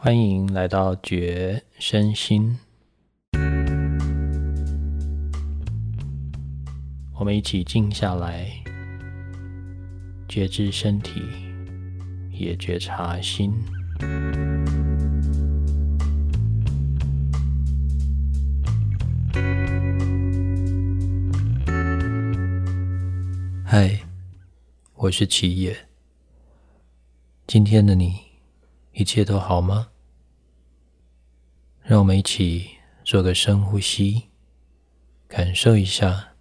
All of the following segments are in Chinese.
欢迎来到觉身心，我们一起静下来，觉知身体，也觉察心。嗨，我是齐野。今天的你，一切都好吗？让我们一起做个深呼吸，感受一下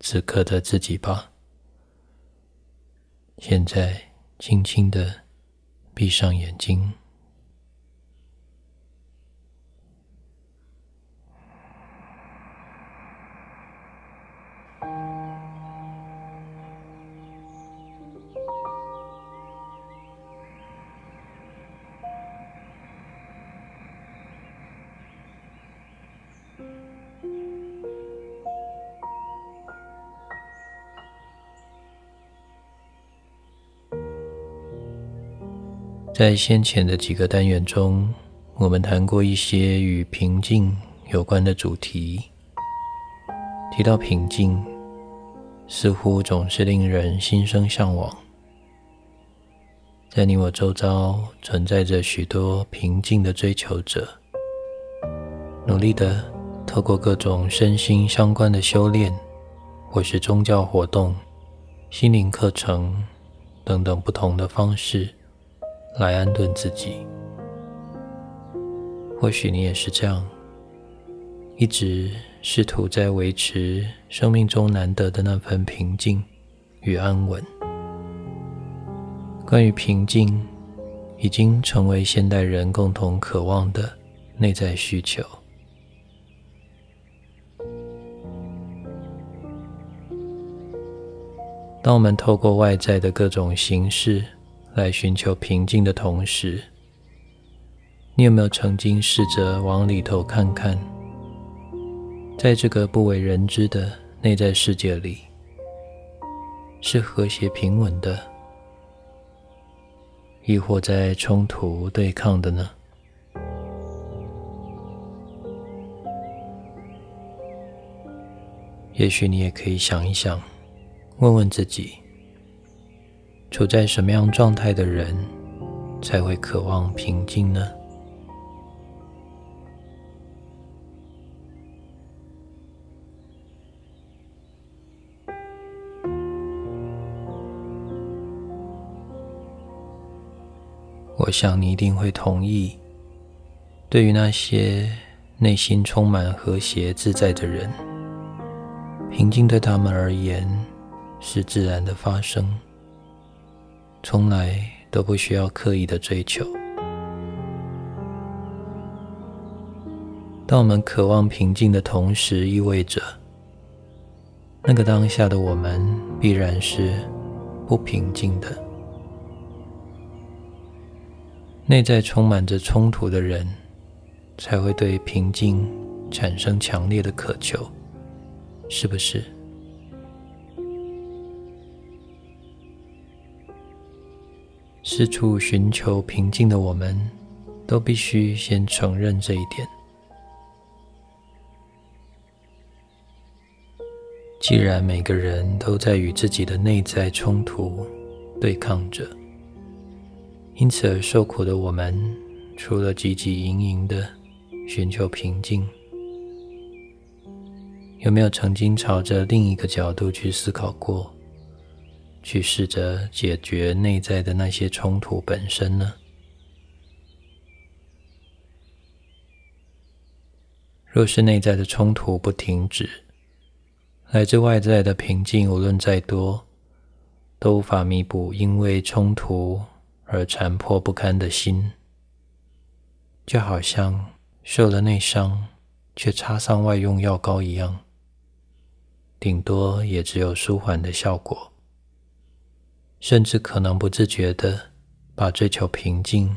此刻的自己吧。现在，轻轻的闭上眼睛。在先前的几个单元中，我们谈过一些与平静有关的主题。提到平静，似乎总是令人心生向往。在你我周遭，存在着许多平静的追求者，努力的透过各种身心相关的修炼，或是宗教活动、心灵课程等等不同的方式。来安顿自己。或许你也是这样，一直试图在维持生命中难得的那份平静与安稳。关于平静，已经成为现代人共同渴望的内在需求。当我们透过外在的各种形式，来寻求平静的同时，你有没有曾经试着往里头看看，在这个不为人知的内在世界里，是和谐平稳的，亦或在冲突对抗的呢？也许你也可以想一想，问问自己。处在什么样状态的人才会渴望平静呢？我想你一定会同意，对于那些内心充满和谐自在的人，平静对他们而言是自然的发生。从来都不需要刻意的追求。当我们渴望平静的同时，意味着那个当下的我们必然是不平静的。内在充满着冲突的人，才会对平静产生强烈的渴求，是不是？四处寻求平静的我们，都必须先承认这一点。既然每个人都在与自己的内在冲突对抗着，因此而受苦的我们，除了汲汲营营的寻求平静，有没有曾经朝着另一个角度去思考过？去试着解决内在的那些冲突本身呢？若是内在的冲突不停止，来自外在的平静无论再多，都无法弥补因为冲突而残破不堪的心，就好像受了内伤却擦上外用药膏一样，顶多也只有舒缓的效果。甚至可能不自觉的把追求平静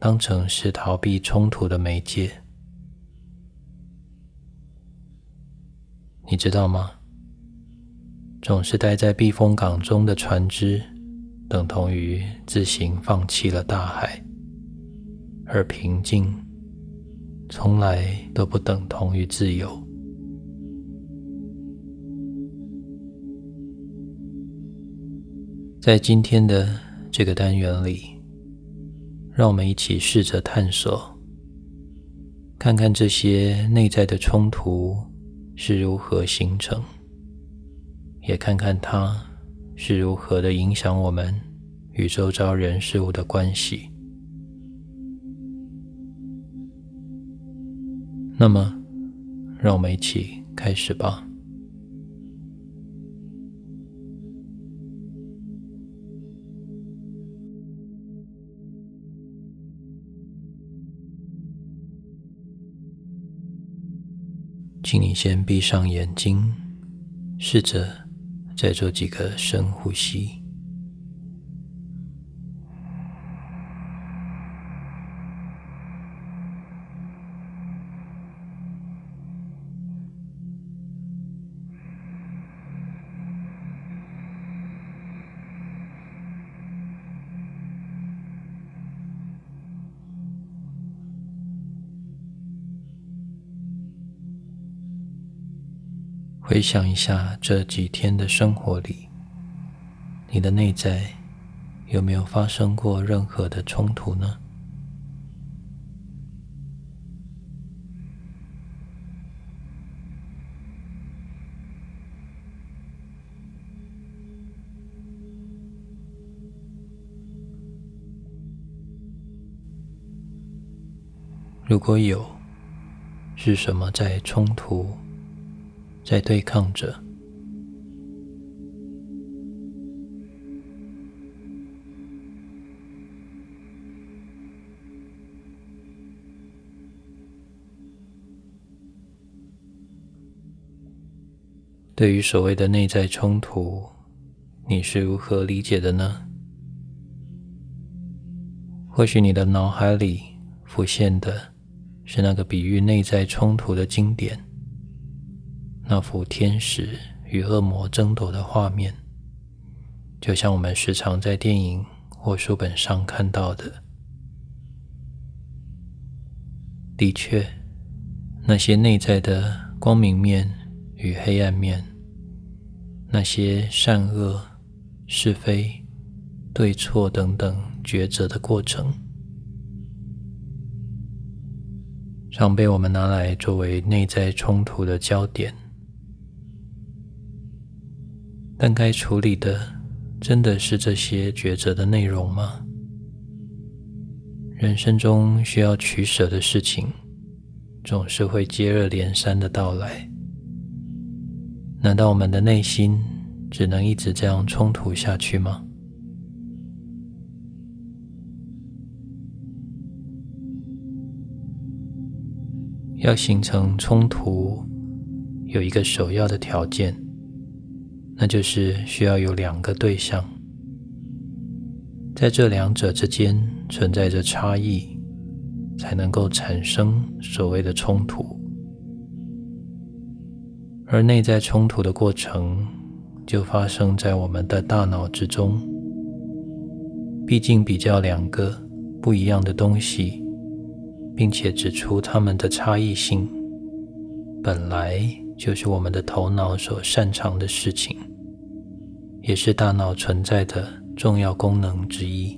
当成是逃避冲突的媒介，你知道吗？总是待在避风港中的船只，等同于自行放弃了大海，而平静，从来都不等同于自由。在今天的这个单元里，让我们一起试着探索，看看这些内在的冲突是如何形成，也看看它是如何的影响我们与周遭人事物的关系。那么，让我们一起开始吧。请你先闭上眼睛，试着再做几个深呼吸。回想一下这几天的生活里，你的内在有没有发生过任何的冲突呢？如果有，是什么在冲突？在对抗着。对于所谓的内在冲突，你是如何理解的呢？或许你的脑海里浮现的是那个比喻内在冲突的经典。那幅天使与恶魔争夺的画面，就像我们时常在电影或书本上看到的。的确，那些内在的光明面与黑暗面，那些善恶、是非、对错等等抉择的过程，常被我们拿来作为内在冲突的焦点。但该处理的真的是这些抉择的内容吗？人生中需要取舍的事情，总是会接二连三的到来。难道我们的内心只能一直这样冲突下去吗？要形成冲突，有一个首要的条件。那就是需要有两个对象，在这两者之间存在着差异，才能够产生所谓的冲突。而内在冲突的过程，就发生在我们的大脑之中。毕竟比较两个不一样的东西，并且指出它们的差异性，本来就是我们的头脑所擅长的事情。也是大脑存在的重要功能之一。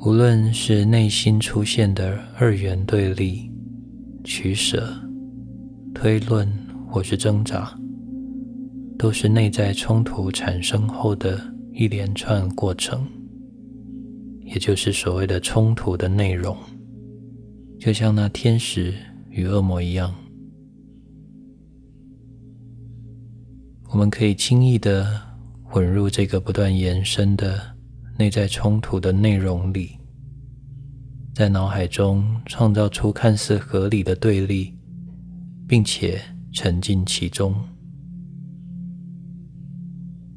无论是内心出现的二元对立、取舍、推论，或是挣扎，都是内在冲突产生后的一连串过程，也就是所谓的冲突的内容。就像那天使与恶魔一样。我们可以轻易的混入这个不断延伸的内在冲突的内容里，在脑海中创造出看似合理的对立，并且沉浸其中。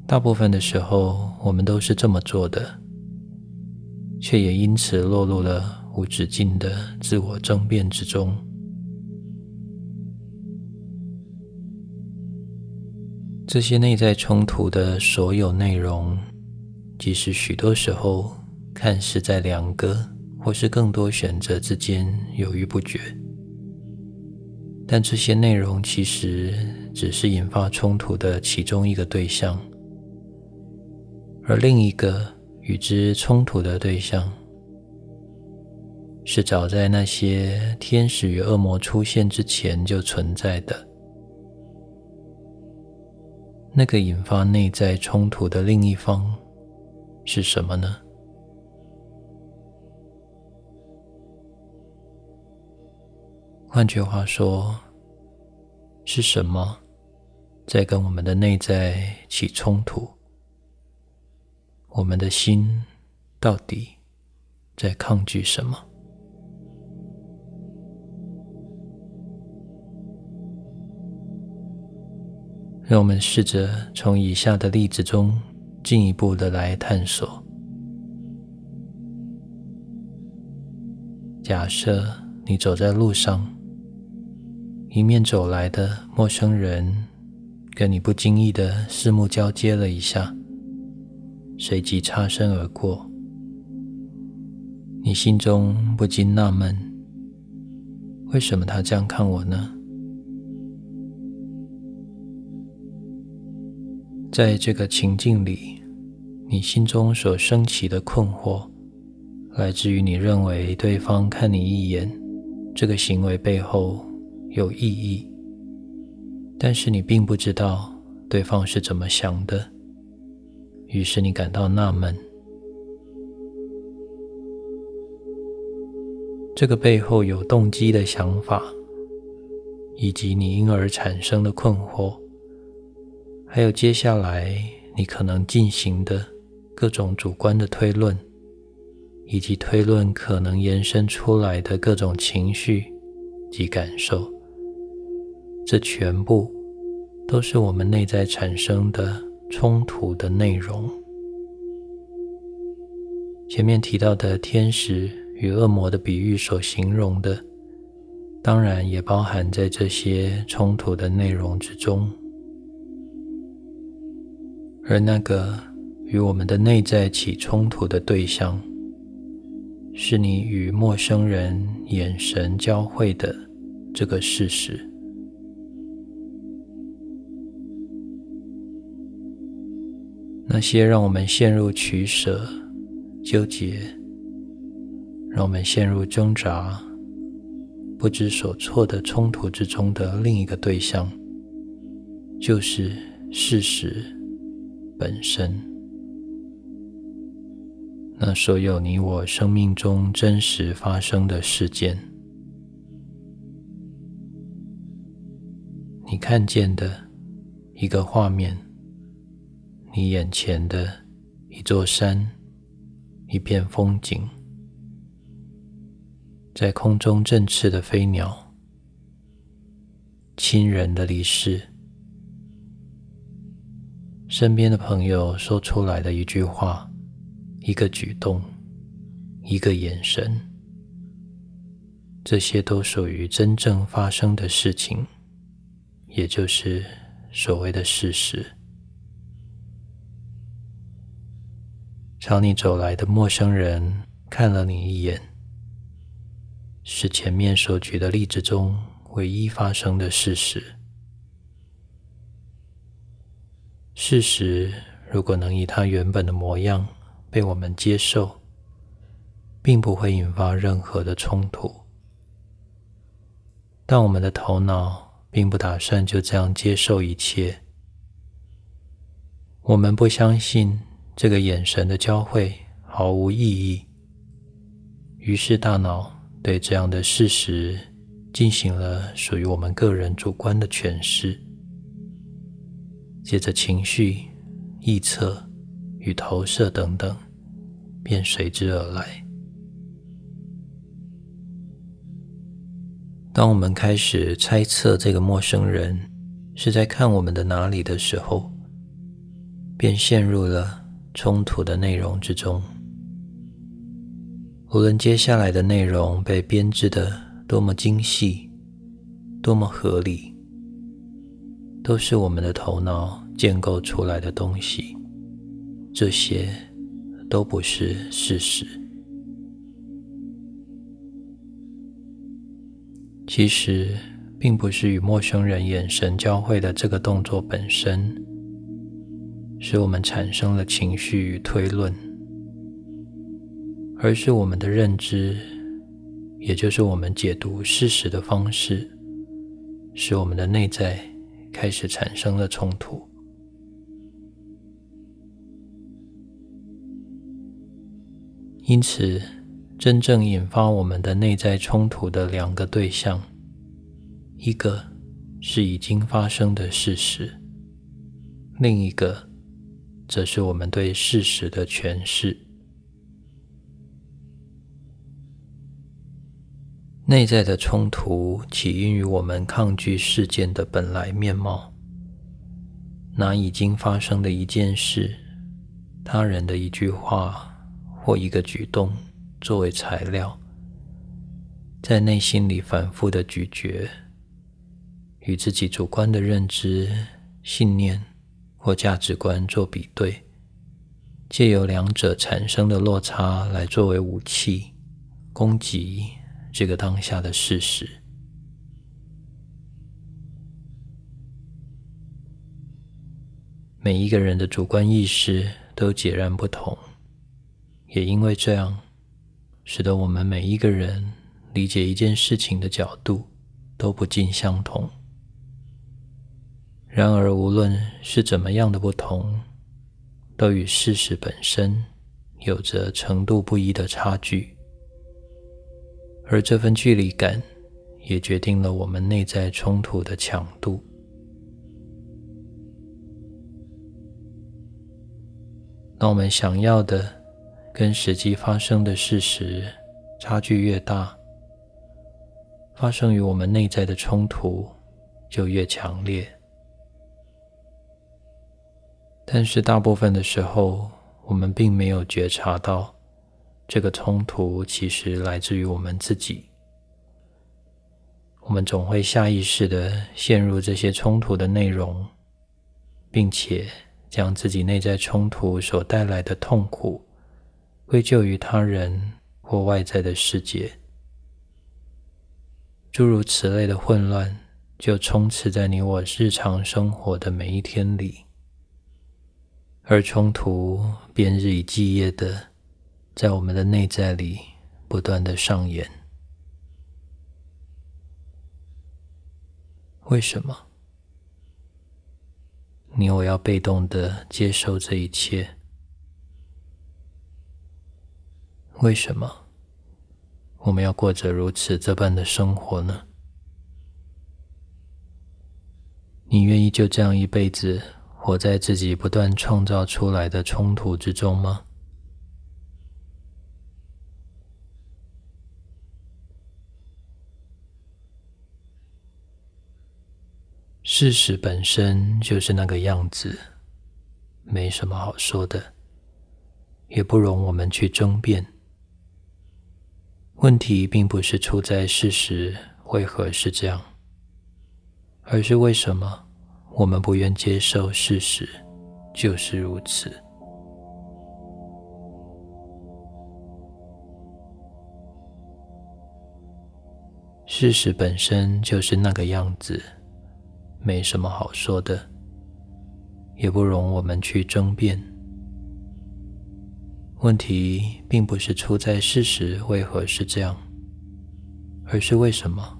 大部分的时候，我们都是这么做的，却也因此落入了无止境的自我争辩之中。这些内在冲突的所有内容，即使许多时候看似在两个或是更多选择之间犹豫不决，但这些内容其实只是引发冲突的其中一个对象，而另一个与之冲突的对象，是早在那些天使与恶魔出现之前就存在的。那个引发内在冲突的另一方是什么呢？换句话说，是什么在跟我们的内在起冲突？我们的心到底在抗拒什么？让我们试着从以下的例子中进一步的来探索。假设你走在路上，迎面走来的陌生人跟你不经意的四目交接了一下，随即擦身而过，你心中不禁纳闷：为什么他这样看我呢？在这个情境里，你心中所升起的困惑，来自于你认为对方看你一眼这个行为背后有意义，但是你并不知道对方是怎么想的，于是你感到纳闷。这个背后有动机的想法，以及你因而产生的困惑。还有接下来你可能进行的各种主观的推论，以及推论可能延伸出来的各种情绪及感受，这全部都是我们内在产生的冲突的内容。前面提到的天使与恶魔的比喻所形容的，当然也包含在这些冲突的内容之中。而那个与我们的内在起冲突的对象，是你与陌生人眼神交汇的这个事实。那些让我们陷入取舍、纠结，让我们陷入挣扎、不知所措的冲突之中的另一个对象，就是事实。本身，那所有你我生命中真实发生的事件，你看见的一个画面，你眼前的一座山，一片风景，在空中振翅的飞鸟，亲人的离世。身边的朋友说出来的一句话、一个举动、一个眼神，这些都属于真正发生的事情，也就是所谓的事实。朝你走来的陌生人看了你一眼，是前面所举的例子中唯一发生的事实。事实如果能以它原本的模样被我们接受，并不会引发任何的冲突。但我们的头脑并不打算就这样接受一切。我们不相信这个眼神的交汇毫无意义，于是大脑对这样的事实进行了属于我们个人主观的诠释。接着，情绪、臆测与投射等等，便随之而来。当我们开始猜测这个陌生人是在看我们的哪里的时候，便陷入了冲突的内容之中。无论接下来的内容被编织的多么精细、多么合理。都是我们的头脑建构出来的东西，这些都不是事实。其实，并不是与陌生人眼神交汇的这个动作本身，使我们产生了情绪与推论，而是我们的认知，也就是我们解读事实的方式，使我们的内在开始产生了冲突。因此，真正引发我们的内在冲突的两个对象，一个是已经发生的事实，另一个则是我们对事实的诠释。内在的冲突起因于我们抗拒事件的本来面貌，拿已经发生的一件事、他人的一句话。或一个举动作为材料，在内心里反复的咀嚼，与自己主观的认知、信念或价值观做比对，借由两者产生的落差来作为武器，攻击这个当下的事实。每一个人的主观意识都截然不同。也因为这样，使得我们每一个人理解一件事情的角度都不尽相同。然而，无论是怎么样的不同，都与事实本身有着程度不一的差距，而这份距离感也决定了我们内在冲突的强度。那我们想要的。跟实际发生的事实差距越大，发生于我们内在的冲突就越强烈。但是大部分的时候，我们并没有觉察到这个冲突其实来自于我们自己。我们总会下意识的陷入这些冲突的内容，并且将自己内在冲突所带来的痛苦。归咎于他人或外在的世界，诸如此类的混乱，就充斥在你我日常生活的每一天里，而冲突便日以继夜的在我们的内在里不断的上演。为什么？你我要被动的接受这一切？为什么我们要过着如此这般的生活呢？你愿意就这样一辈子活在自己不断创造出来的冲突之中吗？事实本身就是那个样子，没什么好说的，也不容我们去争辩。问题并不是出在事实为何是这样，而是为什么我们不愿接受事实就是如此。事实本身就是那个样子，没什么好说的，也不容我们去争辩。问题并不是出在事实为何是这样，而是为什么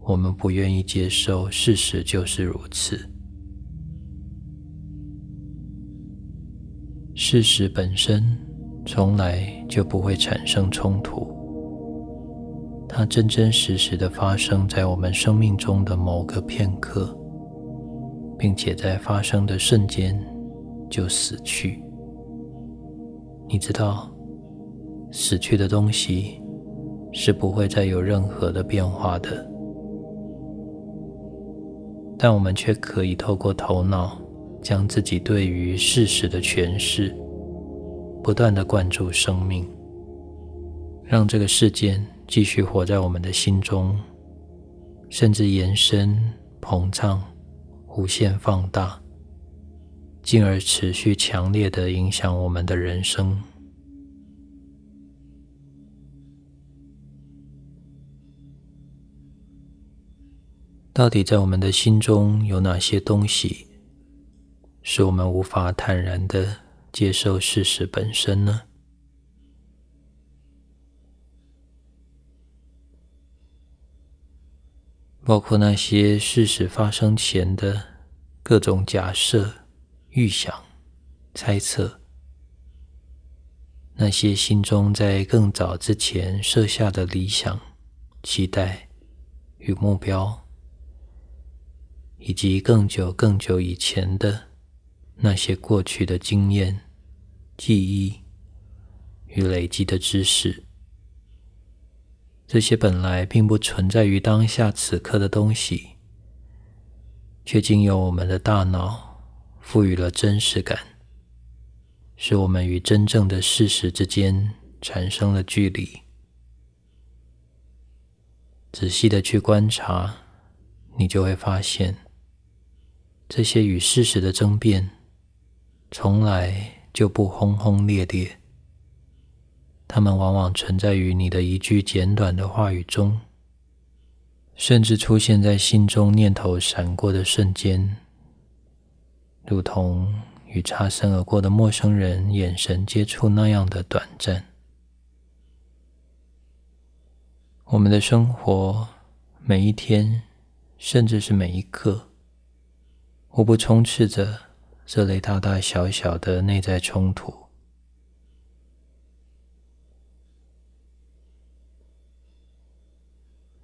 我们不愿意接受事实就是如此。事实本身从来就不会产生冲突，它真真实实的发生在我们生命中的某个片刻，并且在发生的瞬间就死去。你知道，死去的东西是不会再有任何的变化的，但我们却可以透过头脑，将自己对于事实的诠释，不断的灌注生命，让这个事件继续活在我们的心中，甚至延伸、膨胀、无限放大，进而持续强烈的影响我们的人生。到底在我们的心中有哪些东西，是我们无法坦然的接受事实本身呢？包括那些事实发生前的各种假设、预想、猜测，那些心中在更早之前设下的理想、期待与目标，以及更久、更久以前的那些过去的经验、记忆与累积的知识。这些本来并不存在于当下此刻的东西，却经由我们的大脑赋予了真实感，使我们与真正的事实之间产生了距离。仔细的去观察，你就会发现，这些与事实的争辩，从来就不轰轰烈烈。他们往往存在于你的一句简短的话语中，甚至出现在心中念头闪过的瞬间，如同与擦身而过的陌生人眼神接触那样的短暂。我们的生活每一天，甚至是每一刻，无不充斥着这类大大小小的内在冲突。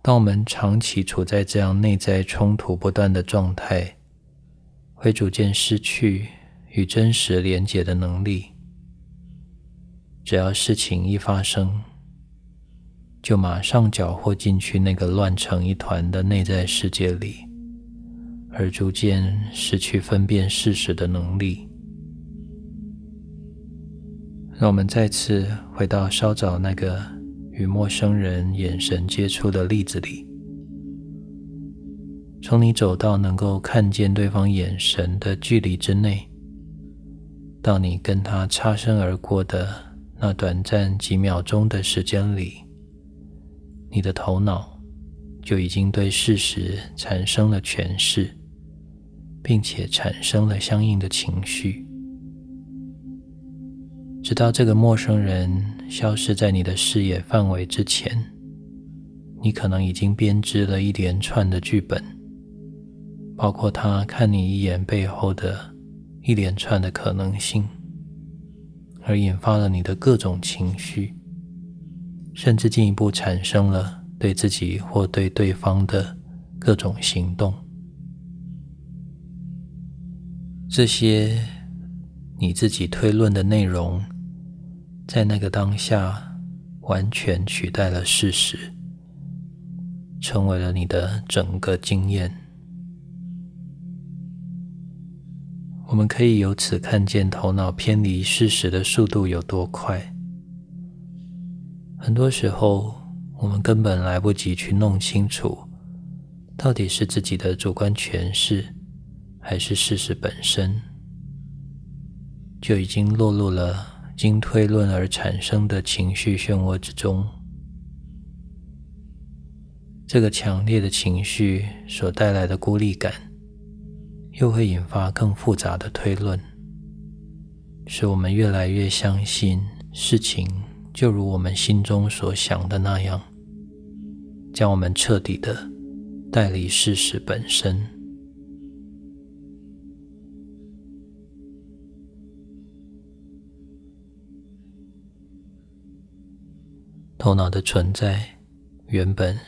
当我们长期处在这样内在冲突不断的状态，会逐渐失去与真实连结的能力。只要事情一发生，就马上搅和进去那个乱成一团的内在世界里，而逐渐失去分辨事实的能力。让我们再次回到稍早那个。与陌生人眼神接触的例子里，从你走到能够看见对方眼神的距离之内，到你跟他擦身而过的那短暂几秒钟的时间里，你的头脑就已经对事实产生了诠释，并且产生了相应的情绪。直到这个陌生人消失在你的视野范围之前，你可能已经编织了一连串的剧本，包括他看你一眼背后的一连串的可能性，而引发了你的各种情绪，甚至进一步产生了对自己或对对方的各种行动。这些你自己推论的内容。在那个当下，完全取代了事实，成为了你的整个经验。我们可以由此看见头脑偏离事实的速度有多快。很多时候，我们根本来不及去弄清楚，到底是自己的主观诠释，还是事实本身，就已经落入了。经推论而产生的情绪漩涡之中，这个强烈的情绪所带来的孤立感，又会引发更复杂的推论，使我们越来越相信事情就如我们心中所想的那样，将我们彻底的带离事实本身。头脑的存在原本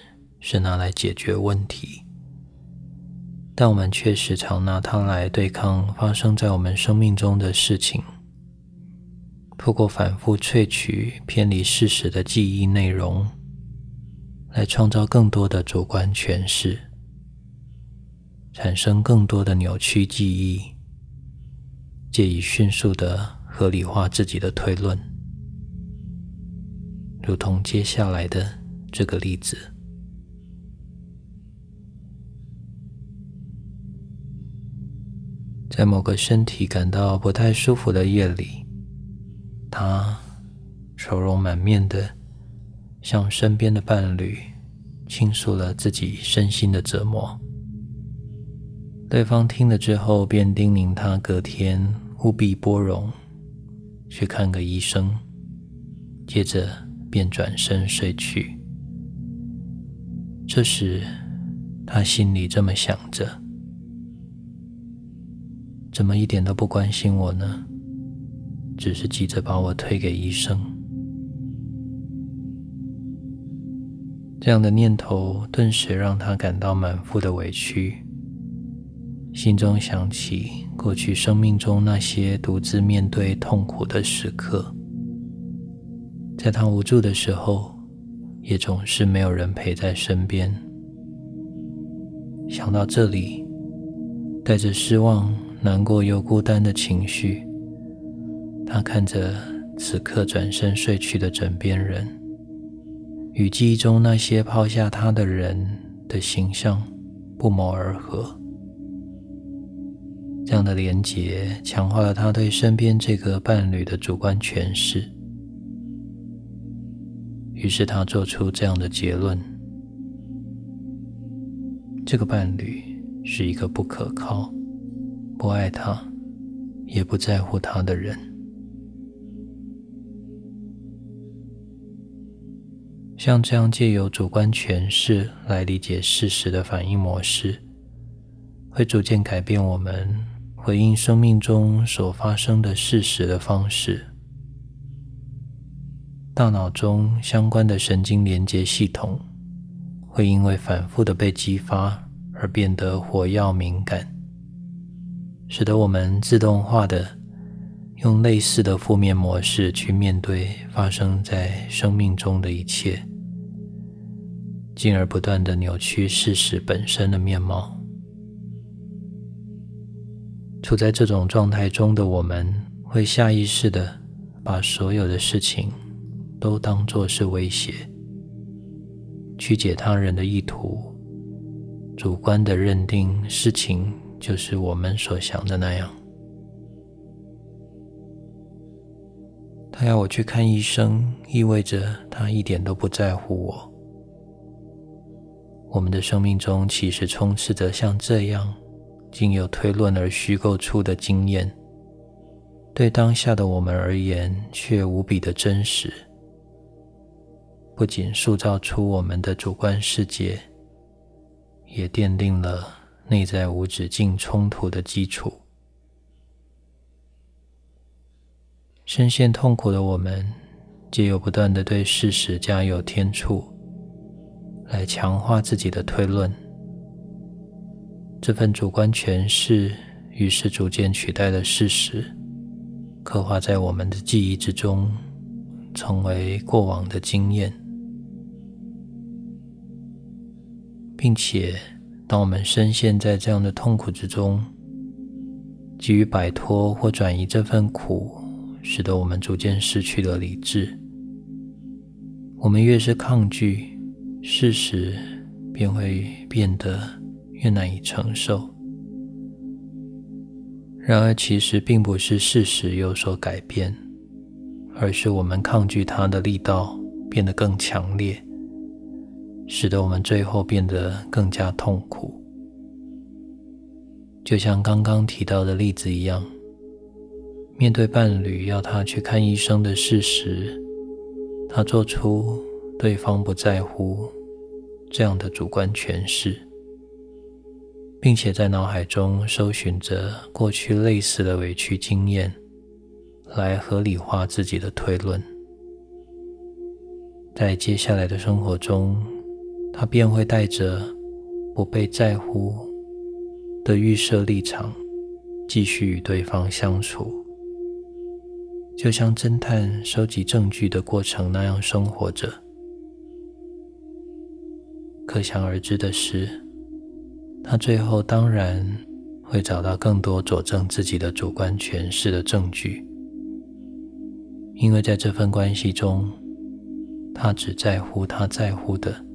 是拿来解决问题，但我们却时常拿它来对抗发生在我们生命中的事情。透过反复萃取偏离事实的记忆内容，来创造更多的主观诠释，产生更多的扭曲记忆，借以迅速的合理化自己的推论。如同接下来的这个例子，在某个身体感到不太舒服的夜里，他愁容满面的向身边的伴侣倾诉了自己身心的折磨。对方听了之后，便叮咛他隔天务必拨冗去看个医生，接着便转身睡去。这时，他心里这么想着：怎么一点都不关心我呢？只是急着把我推给医生。这样的念头顿时让他感到满腹的委屈。心中想起过去生命中那些独自面对痛苦的时刻，在他无助的时候，也总是没有人陪在身边。想到这里，带着失望、难过又孤单的情绪，他看着此刻转身睡去的枕边人，与记忆中那些抛下他的人的形象不谋而合。这样的连结强化了他对身边这个伴侣的主观诠释，于是他做出这样的结论：这个伴侣是一个不可靠、不爱他、也不在乎他的人。像这样借由主观诠释来理解事实的反应模式，会逐渐改变我们。回应生命中所发生的事实的方式，大脑中相关的神经连接系统会因为反复的被激发而变得活跃敏感，使得我们自动化的用类似的负面模式去面对发生在生命中的一切，进而不断的扭曲事实本身的面貌。处在这种状态中的我们，会下意识的把所有的事情都当作是威胁，曲解他人的意图，主观的认定事情就是我们所想的那样。他要我去看医生，意味着他一点都不在乎我。我们的生命中其实充斥着像这样。经由推论而虚构出的经验，对当下的我们而言却无比的真实。不仅塑造出我们的主观世界，也奠定了内在无止境冲突的基础。深陷痛苦的我们，借由不断的对事实加有添醋，来强化自己的推论。这份主观诠释，于是逐渐取代了事实，刻画在我们的记忆之中，成为过往的经验，并且，当我们深陷在这样的痛苦之中，急于摆脱或转移这份苦，使得我们逐渐失去了理智。我们越是抗拒事实，便会变得。越难以承受。然而，其实并不是事实有所改变，而是我们抗拒它的力道变得更强烈，使得我们最后变得更加痛苦。就像刚刚提到的例子一样，面对伴侣要他去看医生的事实，他做出对方不在乎这样的主观诠释。并且在脑海中搜寻着过去类似的委屈经验，来合理化自己的推论。在接下来的生活中，他便会带着不被在乎的预设立场，继续与对方相处，就像侦探收集证据的过程那样生活着。可想而知的是。他最后当然会找到更多佐证自己的主观诠释的证据，因为在这份关系中，他只在乎他在乎的，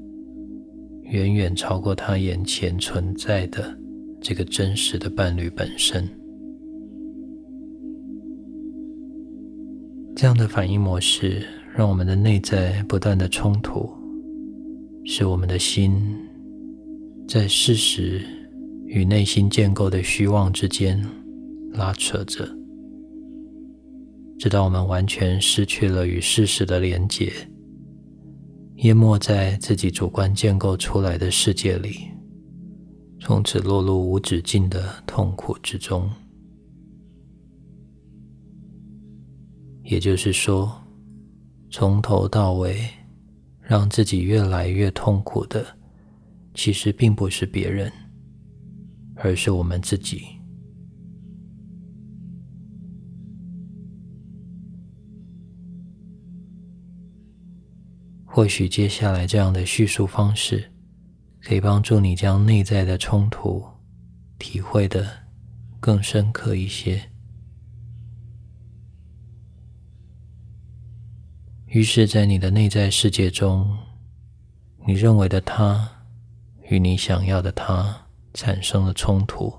远远超过他眼前存在的这个真实的伴侣本身。这样的反应模式，让我们的内在不断的冲突，使我们的心。在事实与内心建构的虚妄之间拉扯着，直到我们完全失去了与事实的连结，淹没在自己主观建构出来的世界里，从此落入无止境的痛苦之中。也就是说，从头到尾，让自己越来越痛苦的，其实并不是别人，而是我们自己。或许接下来这样的叙述方式，可以帮助你将内在的冲突体会的更深刻一些。于是，在你的内在世界中，你认为的他与你想要的他产生了冲突。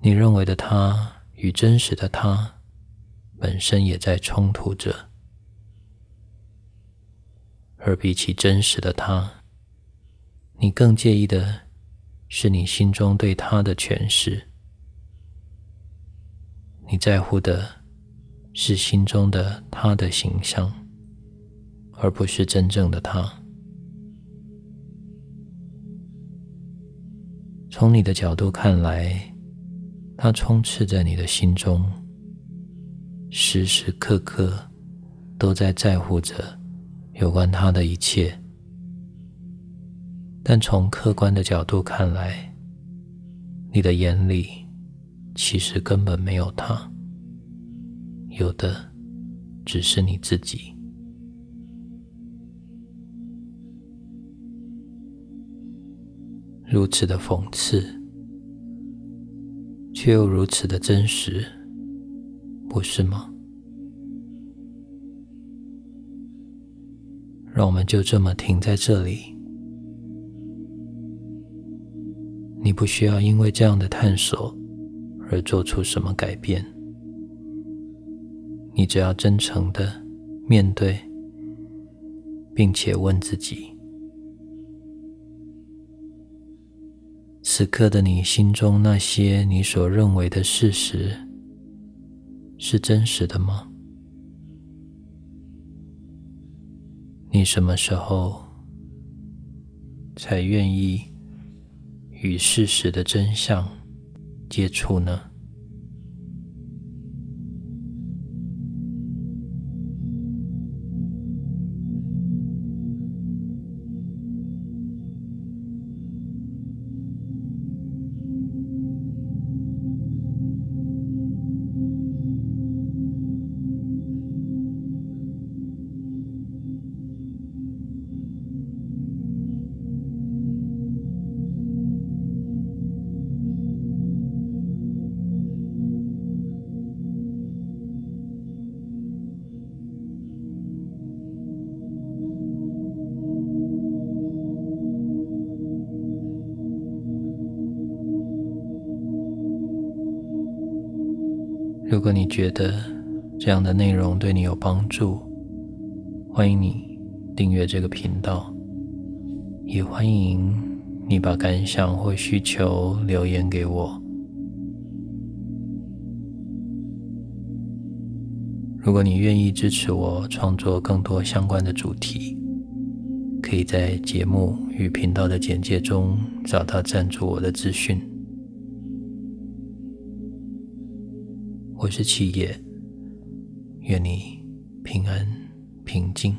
你认为的他与真实的他本身也在冲突着，而比起真实的他，你更介意的是你心中对他的诠释。你在乎的。是心中的他的形象，而不是真正的他。从你的角度看来，他充斥在你的心中，时时刻刻都在在乎着有关他的一切。但从客观的角度看来，你的眼里其实根本没有他。有的只是你自己，如此的讽刺，却又如此的真实，不是吗？让我们就这么停在这里。你不需要因为这样的探索而做出什么改变。你只要真诚的面对，并且问自己：此刻的你心中那些你所认为的事实，是真实的吗？你什么时候才愿意与事实的真相接触呢？觉得这样的内容对你有帮助，欢迎你订阅这个频道，也欢迎你把感想或需求留言给我。如果你愿意支持我创作更多相关的主题，可以在节目与频道的简介中找到赞助我的资讯。我是七爷，愿你平安平静。